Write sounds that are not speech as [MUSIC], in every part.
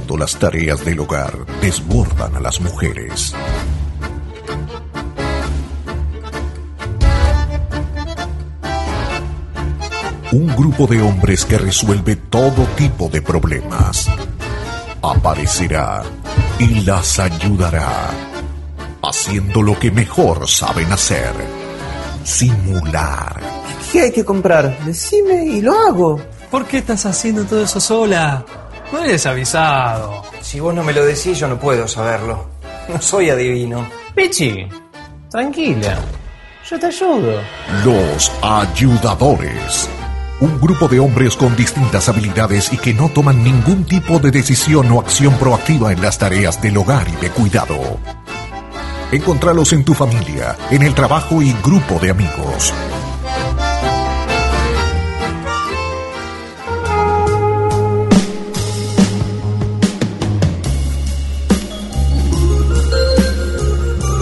cuando las tareas del hogar desbordan a las mujeres. Un grupo de hombres que resuelve todo tipo de problemas aparecerá y las ayudará, haciendo lo que mejor saben hacer, simular. ¿Qué hay que comprar? Decime y lo hago. ¿Por qué estás haciendo todo eso sola? No eres avisado. Si vos no me lo decís, yo no puedo saberlo. No soy adivino. Pichi, tranquila. Yo te ayudo. Los ayudadores. Un grupo de hombres con distintas habilidades y que no toman ningún tipo de decisión o acción proactiva en las tareas del hogar y de cuidado. Encontralos en tu familia, en el trabajo y grupo de amigos.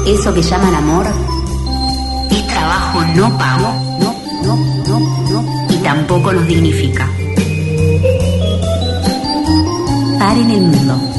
Eso que llaman amor es trabajo no pago, no, no, no, no, y tampoco nos dignifica. Paren el mundo.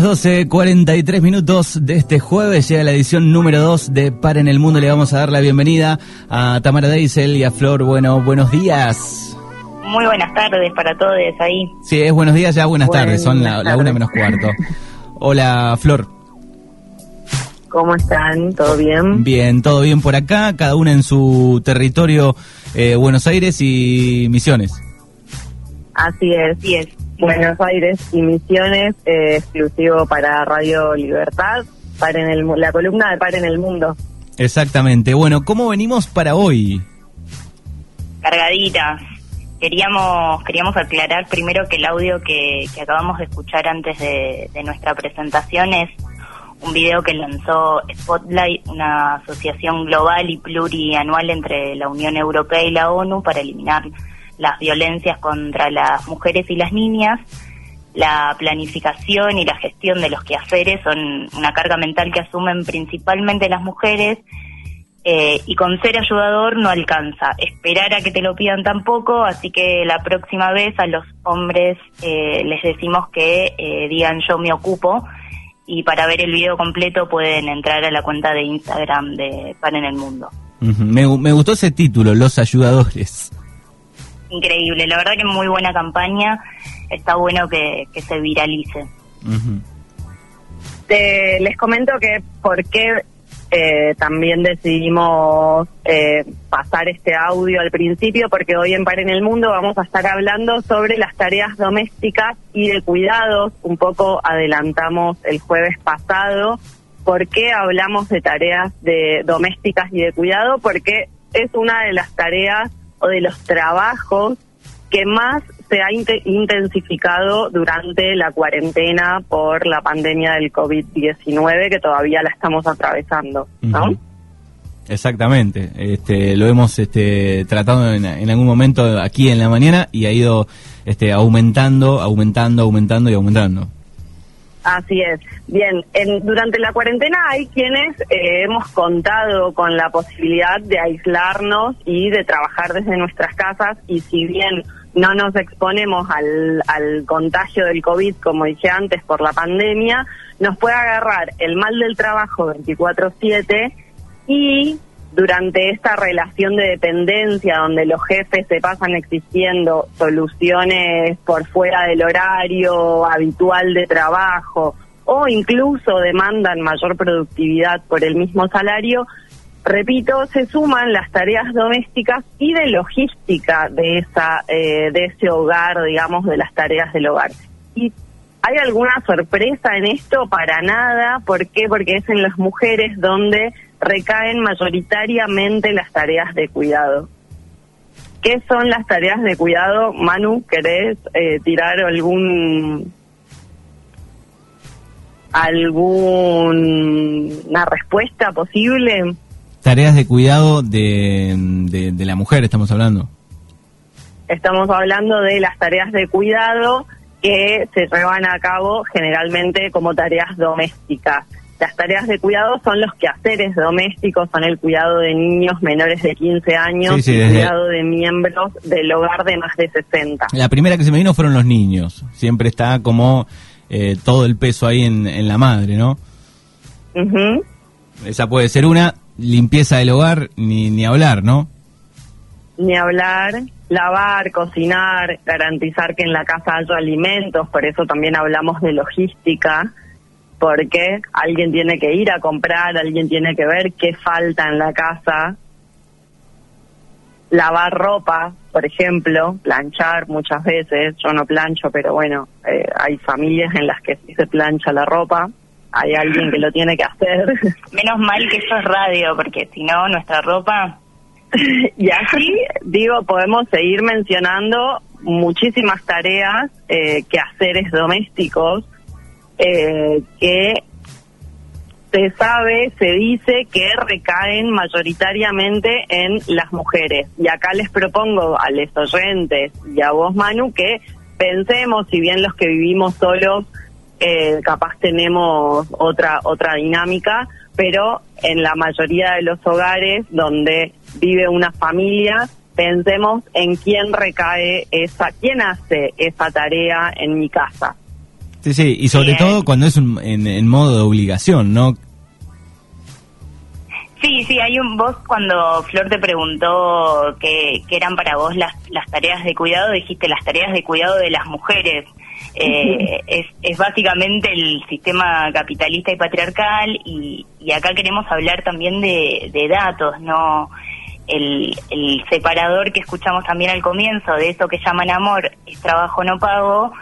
Las 12.43 minutos de este jueves llega la edición número 2 de Para en el Mundo. Le vamos a dar la bienvenida a Tamara Deisel y a Flor. Bueno, buenos días. Muy buenas tardes para todos ahí. Sí, es buenos días, ya buenas tardes, son la, la una menos cuarto. Hola, Flor. ¿Cómo están? ¿Todo bien? Bien, todo bien por acá, cada una en su territorio, eh, Buenos Aires y Misiones. Así es, sí es. Buenos Aires y Misiones, eh, exclusivo para Radio Libertad, para en el, mu- la columna de Par en el Mundo. Exactamente. Bueno, ¿cómo venimos para hoy? cargaditas. Queríamos, queríamos aclarar primero que el audio que, que acabamos de escuchar antes de, de nuestra presentación es un video que lanzó Spotlight, una asociación global y plurianual entre la Unión Europea y la ONU para eliminar las violencias contra las mujeres y las niñas. La planificación y la gestión de los quehaceres son una carga mental que asumen principalmente las mujeres eh, y con ser ayudador no alcanza. Esperar a que te lo pidan tampoco, así que la próxima vez a los hombres eh, les decimos que eh, digan yo me ocupo y para ver el video completo pueden entrar a la cuenta de Instagram de Pan en el Mundo. Me gustó ese título, Los Ayudadores. Increíble, la verdad que muy buena campaña, está bueno que, que se viralice. Te- les comento que por qué eh, también decidimos eh, pasar este audio al principio, porque hoy en Par en el Mundo vamos a estar hablando sobre las tareas domésticas y de cuidados. Un poco adelantamos el jueves pasado. ¿Por qué hablamos de tareas de domésticas y de cuidado? Porque es una de las tareas o de los trabajos que más se ha inte- intensificado durante la cuarentena por la pandemia del COVID-19 que todavía la estamos atravesando, ¿no? Exactamente, este, lo hemos este, tratado en, en algún momento aquí en la mañana y ha ido este, aumentando, aumentando, aumentando y aumentando. Así es. Bien, en- durante la cuarentena hay quienes eh, hemos contado con la posibilidad de aislarnos y de trabajar desde nuestras casas y si bien no nos exponemos al, al contagio del COVID, como dije antes, por la pandemia, nos puede agarrar el mal del trabajo 24/7 y durante esta relación de dependencia donde los jefes se pasan exigiendo soluciones por fuera del horario habitual de trabajo o incluso demandan mayor productividad por el mismo salario, repito, se suman las tareas domésticas y de logística de esa eh, de ese hogar, digamos, de las tareas del hogar. Y ¿Hay alguna sorpresa en esto? Para nada. ¿Por qué? Porque es en las mujeres donde recaen mayoritariamente las tareas de cuidado. ¿Qué son las tareas de cuidado? Manu, ¿querés eh, tirar algún alguna respuesta posible? Tareas de cuidado de, de, de la mujer, estamos hablando. Estamos hablando de las tareas de cuidado que se llevan a cabo generalmente como tareas domésticas. Las tareas de cuidado son los quehaceres domésticos, son el cuidado de niños menores de 15 años Sí, sí, y desde- cuidado de miembros del hogar de más de 60. La primera que se me vino fueron los niños. Siempre está como eh, todo el peso ahí en, en la madre, ¿no? Esa puede ser una. Limpieza del hogar, ni, ni hablar, ¿no? Ni hablar, lavar, cocinar, garantizar que en la casa haya alimentos, por eso también hablamos de logística, porque alguien tiene que ir a comprar, alguien tiene que ver qué falta en la casa, lavar ropa, por ejemplo, planchar muchas veces, yo no plancho, pero bueno, eh, hay familias en las que sí se plancha la ropa, hay alguien que lo tiene que hacer. [LAUGHS] Menos mal que esto es radio, porque si no, nuestra ropa... [LAUGHS] y así, digo, podemos seguir mencionando muchísimas tareas, eh, quehaceres domésticos, eh, que se sabe, se dice que recaen mayoritariamente en las mujeres. Y acá les propongo a los oyentes y a vos, Manu, que pensemos, si bien los que vivimos solos eh, capaz tenemos otra otra dinámica, pero en la mayoría de los hogares donde vive una familia, pensemos en quién recae esa, quién hace esa tarea en mi casa. Sí, sí, y sobre todo cuando es un- en, en modo de obligación, ¿no? Sí, sí, hay un vos cuando Flor te preguntó qué qué eran para vos las, las tareas de cuidado, dijiste las tareas de cuidado de las mujeres. Eh, es, es básicamente el sistema capitalista y patriarcal y, y acá queremos hablar también de, de datos, ¿no? El, el separador que escuchamos también al comienzo de eso que llaman amor es trabajo no pago,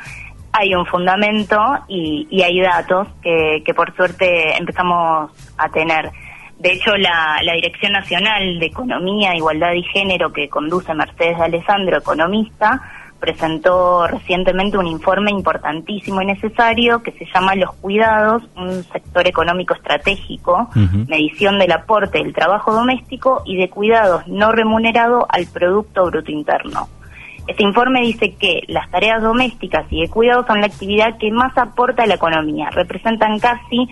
hay un fundamento y, y hay datos que, que por suerte empezamos a tener. De hecho, la, la Dirección Nacional de Economía, Igualdad y Género que conduce Mercedes de Alessandro, economista, presentó recientemente un informe importantísimo y necesario que se llama Los Cuidados, un sector económico estratégico, medición del aporte del trabajo doméstico y de cuidados no remunerado al Producto Bruto Interno. Este informe dice que las tareas domésticas y de cuidado son la actividad que más aporta a la economía. Representan casi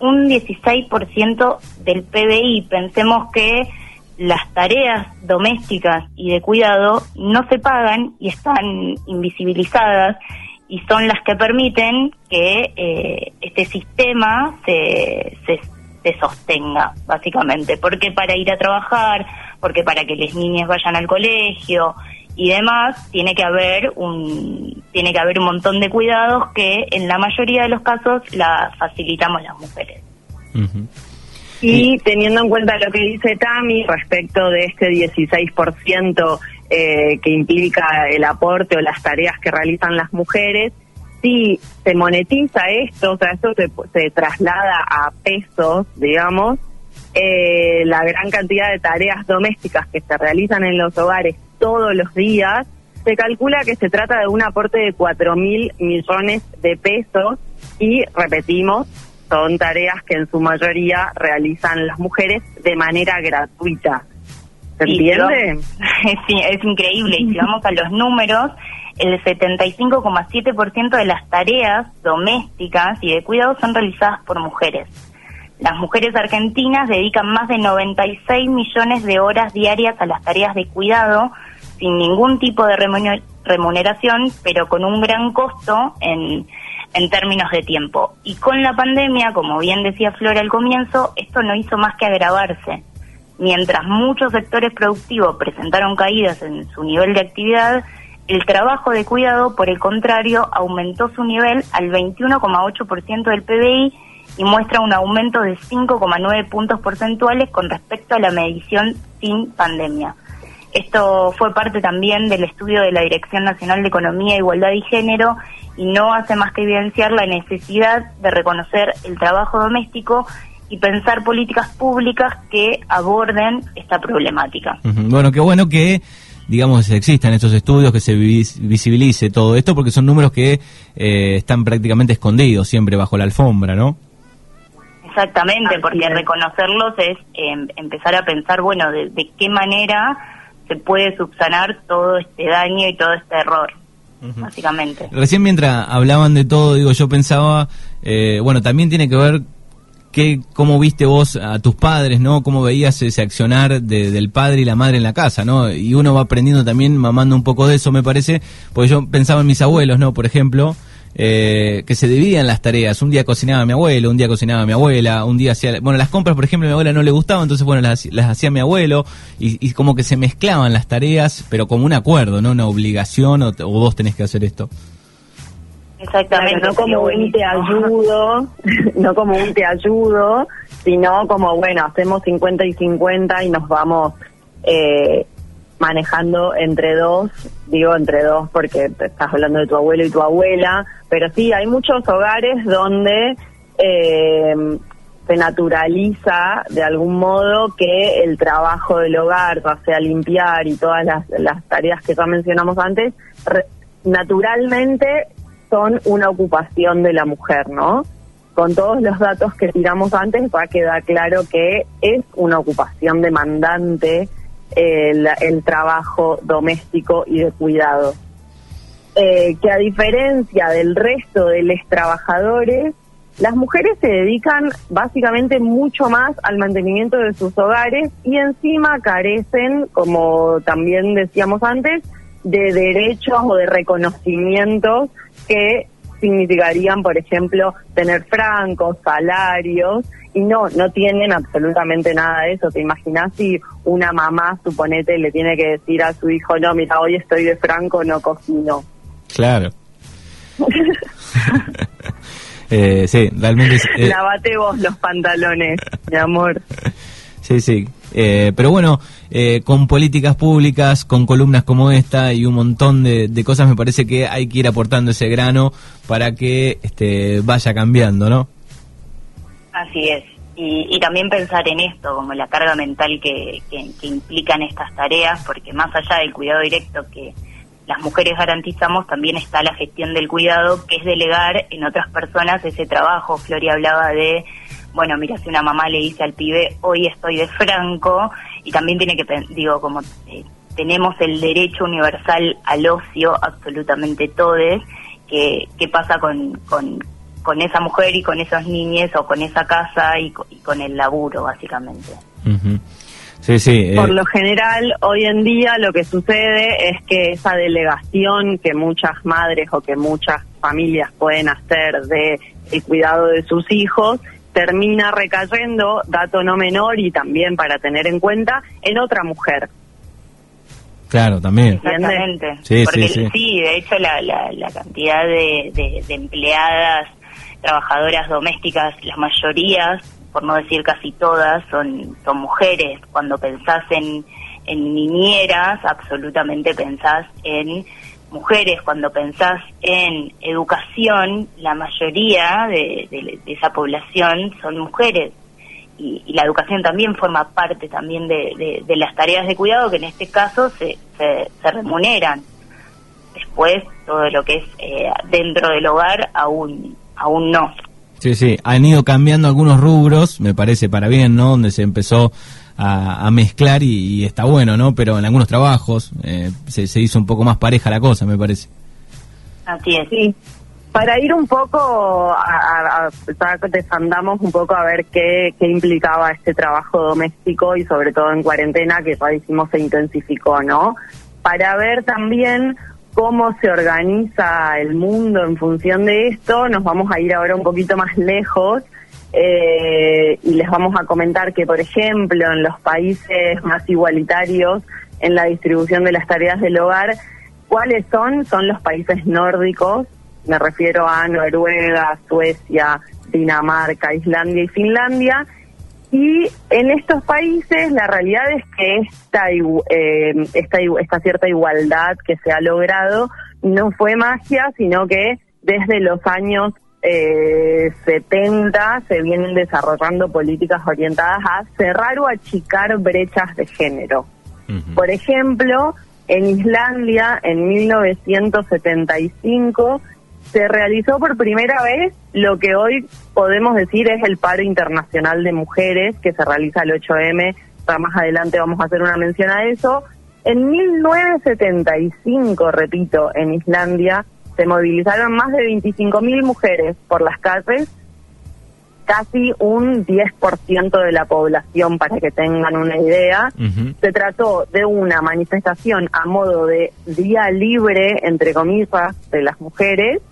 un 16% del PBI. Pensemos que las tareas domésticas y de cuidado no se pagan y están invisibilizadas y son las que permiten que eh, este sistema se, se, se sostenga, básicamente. Porque para ir a trabajar, porque para que las niñas vayan al colegio y demás, tiene que haber un tiene que haber un montón de cuidados que en la mayoría de los casos la facilitamos las mujeres. Y teniendo en cuenta lo que dice Tami respecto de este 16% eh, que implica el aporte o las tareas que realizan las mujeres, si se monetiza esto, o sea, esto se, se traslada a pesos, digamos, eh, la gran cantidad de tareas domésticas que se realizan en los hogares todos los días, se calcula que se trata de un aporte de 4 mil millones de pesos y, repetimos, son tareas que en su mayoría realizan las mujeres de manera gratuita. ¿Se entiende? Sí, [LAUGHS] es increíble. Y si vamos a los números, el 75,7% de las tareas domésticas y de cuidado son realizadas por mujeres. Las mujeres argentinas dedican más de 96 millones de horas diarias a las tareas de cuidado sin ningún tipo de remune- remuneración, pero con un gran costo en, en términos de tiempo. Y con la pandemia, como bien decía Flora al comienzo, esto no hizo más que agravarse. Mientras muchos sectores productivos presentaron caídas en su nivel de actividad, el trabajo de cuidado, por el contrario, aumentó su nivel al 21,8% del PBI y muestra un aumento de 5,9 puntos porcentuales con respecto a la medición sin pandemia. Esto fue parte también del estudio de la Dirección Nacional de Economía, Igualdad y Género y no hace más que evidenciar la necesidad de reconocer el trabajo doméstico y pensar políticas públicas que aborden esta problemática. Bueno, qué bueno que, digamos, existan estos estudios, que se vis- visibilice todo esto, porque son números que eh, están prácticamente escondidos siempre bajo la alfombra, ¿no? Exactamente, porque reconocerlos es em, empezar a pensar, bueno, de, de qué manera se puede subsanar todo este daño y todo este error. básicamente. Recién mientras hablaban de todo, digo, yo pensaba, eh, bueno, también tiene que ver que, cómo viste vos a tus padres, ¿no? Cómo veías ese accionar de, del padre y la madre en la casa, ¿no? Y uno va aprendiendo también, mamando un poco de eso, me parece, porque yo pensaba en mis abuelos, ¿no? Por ejemplo, eh, que se dividían las tareas. Un día cocinaba mi abuelo, un día cocinaba mi abuela, un día hacía... Bueno, las compras, por ejemplo, a mi abuela no le gustaban, entonces, bueno, las, las hacía mi abuelo y, y, como que se mezclaban las tareas, pero como un acuerdo, ¿no? Una obligación o, o vos tenés que hacer esto. Exactamente. Claro, no como un te ayudo, [LAUGHS] no como un te ayudo, sino como, bueno, hacemos 50 y 50 y nos vamos eh, manejando entre dos, digo entre dos porque estás hablando de tu abuelo y tu abuela, pero sí, hay muchos hogares donde eh, se naturaliza de algún modo que el trabajo del hogar, ya sea limpiar y todas las, tareas que ya mencionamos antes, naturalmente son una ocupación de la mujer, ¿no? Con todos los datos que tiramos antes va a quedar claro que es una ocupación demandante el, el trabajo doméstico y de cuidado. Eh, que a diferencia del resto de los trabajadores, las mujeres se dedican básicamente mucho más al mantenimiento de sus hogares y encima carecen, como también decíamos antes, de derechos o de reconocimientos que significarían, por ejemplo, tener francos, salarios, y no, no tienen absolutamente nada de eso. ¿Te imaginas si una mamá, suponete, le tiene que decir a su hijo, no, mira, hoy estoy de franco, no cocino? Claro. [LAUGHS] [LAUGHS] eh, sí, realmente... Eh... Lavate vos los pantalones, mi amor. [LAUGHS] Sí, sí. Eh, pero bueno, eh, con políticas públicas, con columnas como esta y un montón de, de, cosas, me parece que hay que ir aportando ese grano para que este, vaya cambiando, ¿no? Así es. Y, también pensar en esto, como la carga mental que, que implican estas tareas, porque más allá del cuidado directo que las mujeres garantizamos, también está la gestión del cuidado, que es delegar en otras personas ese trabajo. Floria hablaba de bueno, mira, si una mamá le dice al pibe, hoy estoy de franco, y también tiene que, digo, como eh, tenemos el derecho universal al ocio, absolutamente todos, que, qué pasa con, con, con, esa mujer y con esos niños o con esa casa y, y con el laburo, básicamente. Uh -huh. Sí, sí. Eh. Por lo general, hoy en día lo que sucede es que esa delegación que muchas madres o que muchas familias pueden hacer de el cuidado de sus hijos termina recayendo, dato no menor y también para tener en cuenta, en otra mujer. Claro, también. Exactamente. Sí, Porque sí, sí. sí, de hecho la, la, la cantidad de, de, de, empleadas, trabajadoras domésticas, las mayorías, por no decir casi todas, son, son mujeres. Cuando pensás en, en niñeras, absolutamente pensás en mujeres, cuando pensás en educación, la mayoría de, esa población son mujeres. Y, la educación también forma parte también de, de, las tareas de cuidado que en este caso se, se, se remuneran. Después, todo lo que es eh, dentro del hogar aún, aún no. Sí, sí, han ido cambiando algunos rubros, me parece para bien, ¿no? Donde se empezó a, a mezclar y, está bueno, ¿no? Pero en algunos trabajos eh, se, hizo un poco más pareja la cosa, me parece. Así es. Para ir un poco, a, a, a desandamos un poco a ver qué, implicaba este trabajo doméstico y sobre todo en cuarentena, que ya dijimos se intensificó, ¿no? Para ver también cómo se organiza el mundo en función de esto, nos vamos a ir ahora un poquito más lejos eh, y les vamos a comentar que, por ejemplo, en los países más igualitarios en la distribución de las tareas del hogar, ¿cuáles son? Son los países nórdicos, me refiero a Noruega, Suecia, Dinamarca, Islandia y Finlandia. Y en estos países la realidad es que esta, eh, esta, esta cierta igualdad que se ha logrado no fue magia, sino que desde los años eh, 70 se vienen desarrollando políticas orientadas a cerrar o achicar brechas de género. Uh -huh. Por ejemplo, en Islandia, en 1975, se realizó por primera vez lo que hoy podemos decir es el paro internacional de mujeres, que se realiza el 8M, para más adelante vamos a hacer una mención a eso, En 1975, repito, en Islandia se movilizaron más de 25.000 mujeres por las calles, casi un 10% de la población, para que tengan una idea. Se trató de una manifestación a modo de día libre, entre comillas, de las mujeres,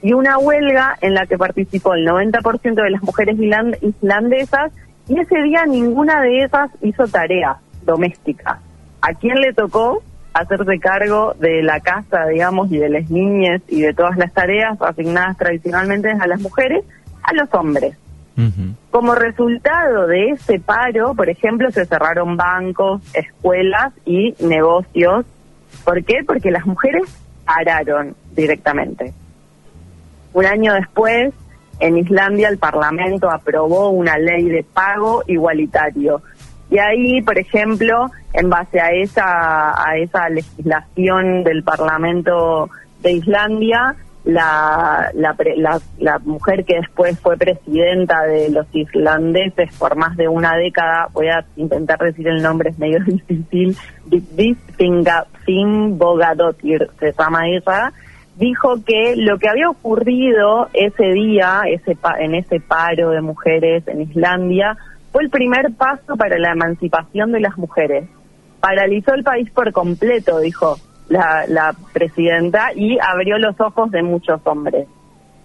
y una huelga en la que participó el 90% de las mujeres islandesas, y ese día ninguna de esas hizo tarea doméstica. ¿A quién le tocó? Hacerse cargo de la casa, digamos, y de las niñas y de todas las tareas asignadas tradicionalmente a las mujeres, a los hombres. Como resultado de ese paro, por ejemplo, se cerraron bancos, escuelas y negocios. ¿Por qué? Porque las mujeres pararon directamente. Un año después, en Islandia el Parlamento aprobó una ley de pago igualitario. Y ahí, por ejemplo, en base a esa, a esa legislación del Parlamento de Islandia, la, la, la, mujer que después fue presidenta de los islandeses por más de una década, voy a intentar decir el nombre, es medio [LAUGHS] difícil, se llama ella, dijo que lo que había ocurrido ese día, ese en ese paro de mujeres en Islandia, fue el primer paso para la emancipación de las mujeres. Paralizó el país por completo, dijo la, presidenta, y abrió los ojos de muchos hombres.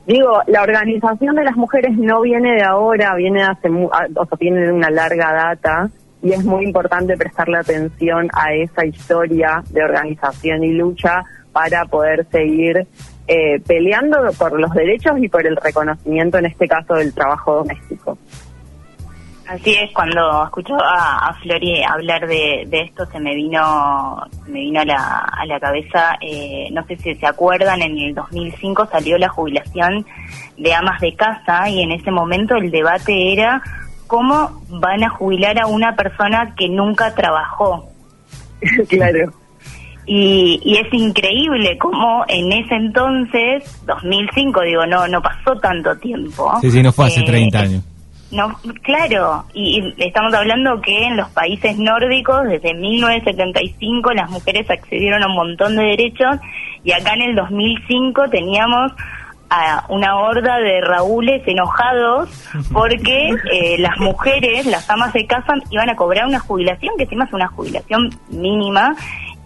Digo, la organización de las mujeres no viene de ahora, viene de hace, o sea, viene de una larga data y es muy importante prestarle atención a esa historia de organización y lucha para poder seguir eh, peleando por los derechos y por el reconocimiento, en este caso, del trabajo doméstico. Así es, cuando escucho a, a Flori hablar de, esto se me vino me vino a la, a la cabeza, eh, no sé si se acuerdan, en el 2005 salió la jubilación de amas de casa y en ese momento el debate era cómo van a jubilar a una persona que nunca trabajó. [LAUGHS] claro. Y, y, es increíble cómo en ese entonces, 2005, digo, no no pasó tanto tiempo. Sí, sí, no fue hace 30 eh, años no, claro, y, estamos hablando que en los países nórdicos desde 1975 las mujeres accedieron a un montón de derechos y acá en el 2005 teníamos a una horda de raúles enojados [LAUGHS] porque eh, las mujeres, las amas de casa, iban a cobrar una jubilación que encima es una jubilación mínima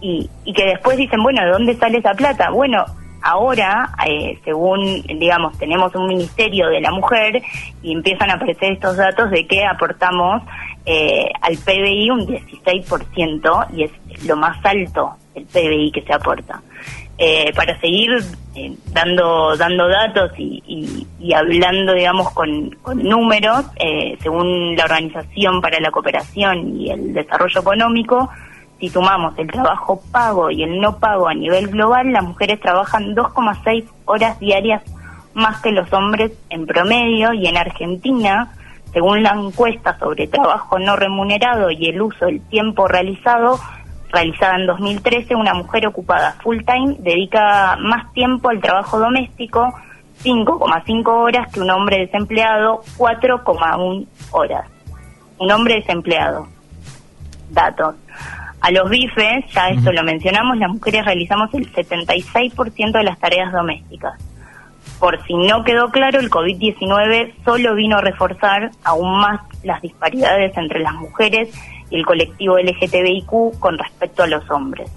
y, y que después dicen, bueno, ¿de dónde sale esa plata? Bueno, Ahora, eh, según, digamos, tenemos un ministerio de la mujer y empiezan a aparecer estos datos de que aportamos eh, al PBI un 16% y es lo más alto el PBI que se aporta. Eh, para seguir dando dando datos y, y, hablando, digamos, con, con números, según la Organización para la Cooperación y el Desarrollo Económico, si sumamos el trabajo pago y el no pago a nivel global, las mujeres trabajan 2,6 horas diarias más que los hombres en promedio y en Argentina, según la encuesta sobre trabajo no remunerado y el uso del tiempo realizado, realizada en 2013, una mujer ocupada full time dedica más tiempo al trabajo doméstico, 5,5 horas que un hombre desempleado, 4,1 horas. Un hombre desempleado. Datos. A los bifes, ya esto lo mencionamos, las mujeres realizamos el 76% de las tareas domésticas. Por si no quedó claro, el COVID-19 solo vino a reforzar aún más las disparidades entre las mujeres y el colectivo LGTBIQ con respecto a los hombres.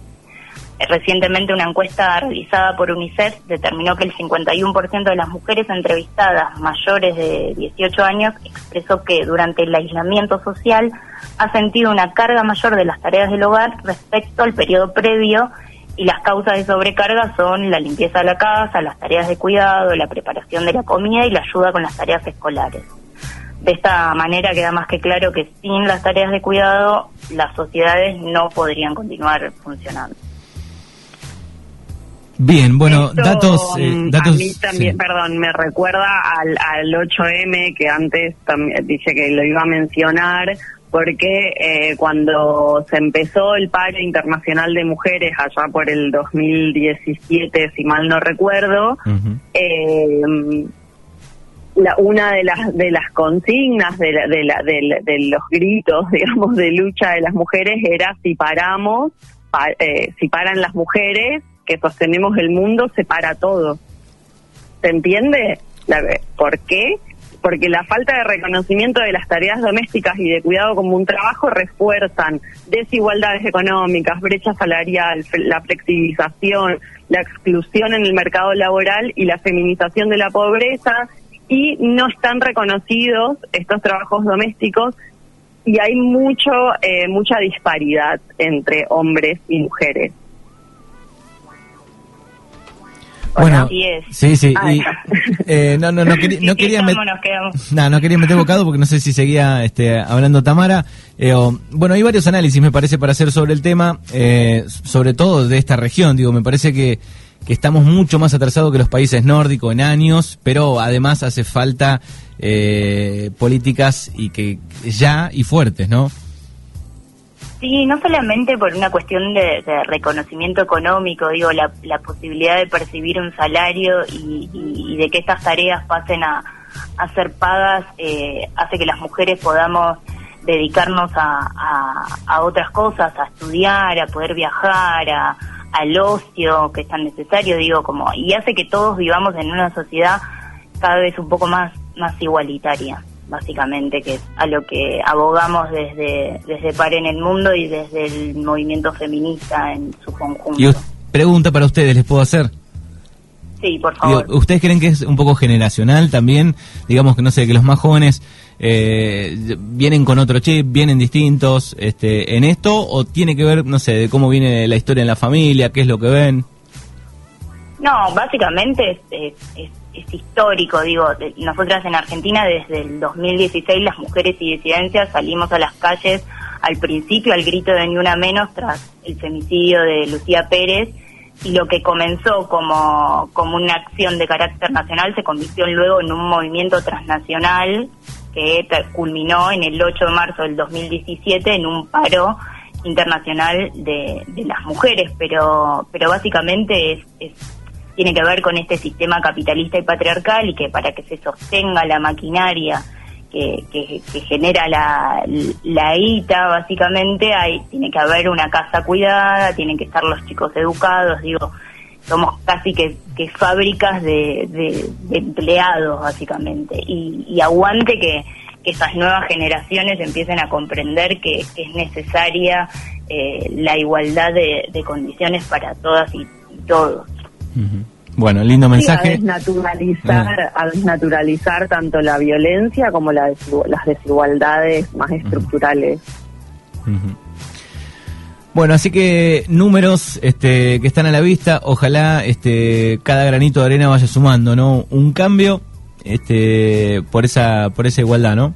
Recientemente una encuesta realizada por UNICEF determinó que el 51% de las mujeres entrevistadas mayores de 18 años expresó que durante el aislamiento social ha sentido una carga mayor de las tareas del hogar respecto al periodo previo y las causas de sobrecarga son la limpieza de la casa, las tareas de cuidado, la preparación de la comida y la ayuda con las tareas escolares. De esta manera queda más que claro que sin las tareas de cuidado las sociedades no podrían continuar funcionando. Bien, bueno, datos, eh, datos. A mí también, perdón, me recuerda al, al 8M que antes también dije que lo iba a mencionar, porque eh, cuando se empezó el paro internacional de mujeres allá por el 2017, si mal no recuerdo, eh, la, una de las de las consignas de, de, la, de, de los gritos, [LAUGHS] digamos, de lucha de las mujeres era si paramos pa- eh, si paran las mujeres que sostenemos el mundo, se para todo. ¿Se entiende? La- ¿Por qué? Porque la falta de reconocimiento de las tareas domésticas y de cuidado como un trabajo refuerzan desigualdades económicas, brecha salarial, la flexibilización, la exclusión en el mercado laboral y la feminización de la pobreza y no están reconocidos estos trabajos domésticos y hay mucho eh, mucha disparidad entre hombres y mujeres. Bueno, Así es. sí, sí. Y, eh, no, no, no, [LAUGHS] quería, no quería estamos, met- nos quedamos. [LAUGHS] No, no quería meter bocado porque no sé si seguía este, hablando Tamara. Eh, o- bueno, hay varios análisis, me parece, para hacer sobre el tema, eh, sobre todo de esta región. Digo, me parece que, que estamos mucho más atrasados que los países nórdicos en años, pero además hace falta eh, políticas y que ya y fuertes, ¿no? Sí, no solamente por una cuestión de, de reconocimiento económico, digo, la, la posibilidad de percibir un salario y, y- de que estas tareas pasen a, a ser pagas eh, hace que las mujeres podamos dedicarnos a, a- a otras cosas, a estudiar, a poder viajar, a, al ocio que es tan necesario, digo, como y hace que todos vivamos en una sociedad cada vez un poco más más igualitaria básicamente que es a lo que abogamos desde desde Pare en el Mundo y desde el movimiento feminista en su conjunto. Y pregunta para ustedes, ¿les puedo hacer? Sí, por Digo, favor. ¿Ustedes creen que es un poco generacional también? Digamos que no sé, que los más jóvenes eh, vienen con otro chip, vienen distintos este, en esto, o tiene que ver, no sé, de cómo viene la historia en la familia, qué es lo que ven. No, básicamente es, es, es- es histórico, digo, de- nosotras en Argentina desde el 2016 las mujeres y disidencias salimos a las calles al principio al grito de ni una menos tras el femicidio de Lucía Pérez y lo que comenzó como, como una acción de carácter nacional se convirtió luego en un movimiento transnacional que culminó en el 8 de marzo del 2017 en un paro internacional de, de las mujeres, pero, pero básicamente es, es- tiene que ver con este sistema capitalista y patriarcal y que para que se sostenga la maquinaria que, genera la, la ITA, básicamente, hay, tiene que haber una casa cuidada, tienen que estar los chicos educados, digo, somos casi que, fábricas de, empleados, básicamente, y, y aguante que, que esas nuevas generaciones empiecen a comprender que, es necesaria eh, la igualdad de, condiciones para todas y todos. Bueno, lindo Sí, a mensaje. desnaturalizar, a desnaturalizar tanto la violencia como la las desigualdades más estructurales. Bueno, así que números este, que están a la vista, ojalá este, cada granito de arena vaya sumando, ¿no? Un cambio este, por esa por esa igualdad, ¿no?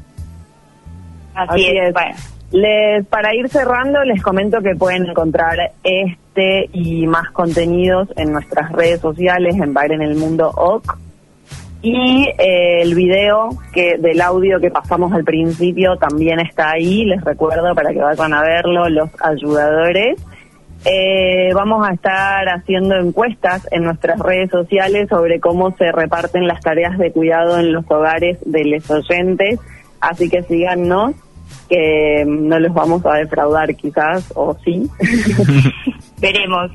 Así, Así es. es. Bueno, Les, para ir cerrando, les comento que pueden encontrar este y más contenidos en nuestras redes sociales, en Bar en el Mundo OC. Y eh, el video que del audio que pasamos al principio también está ahí, les recuerdo para que vayan a verlo, los ayudadores. Eh, vamos a estar haciendo encuestas en nuestras redes sociales sobre cómo se reparten las tareas de cuidado en los hogares de los oyentes, así que síganos, que no los vamos a defraudar quizás, o sí. [LAUGHS] veremos.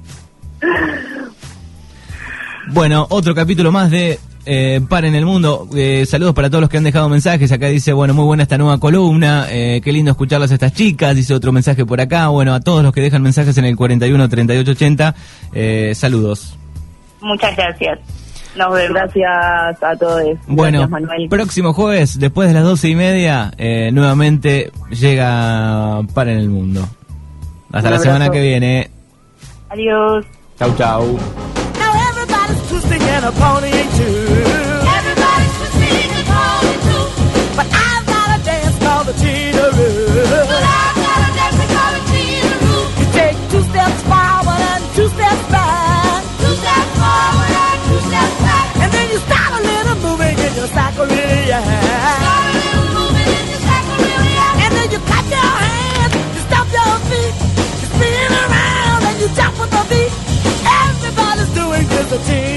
Bueno, otro capítulo más de eh, Par en el Mundo. Eh, saludos para todos los que han dejado mensajes. Acá dice, bueno, muy buena esta nueva columna. Eh, qué lindo escucharlas a estas chicas. Dice otro mensaje por acá. Bueno, a todos los que dejan mensajes en el 41 38 80. Eh, saludos. Muchas gracias. Nos vemos. Gracias a todos. Bueno, Gracias, Manuel. próximo jueves, después de las doce y media, eh, nuevamente llega Par en el Mundo. Hasta Un la semana que viene. Adiós. Chau, chau. the team.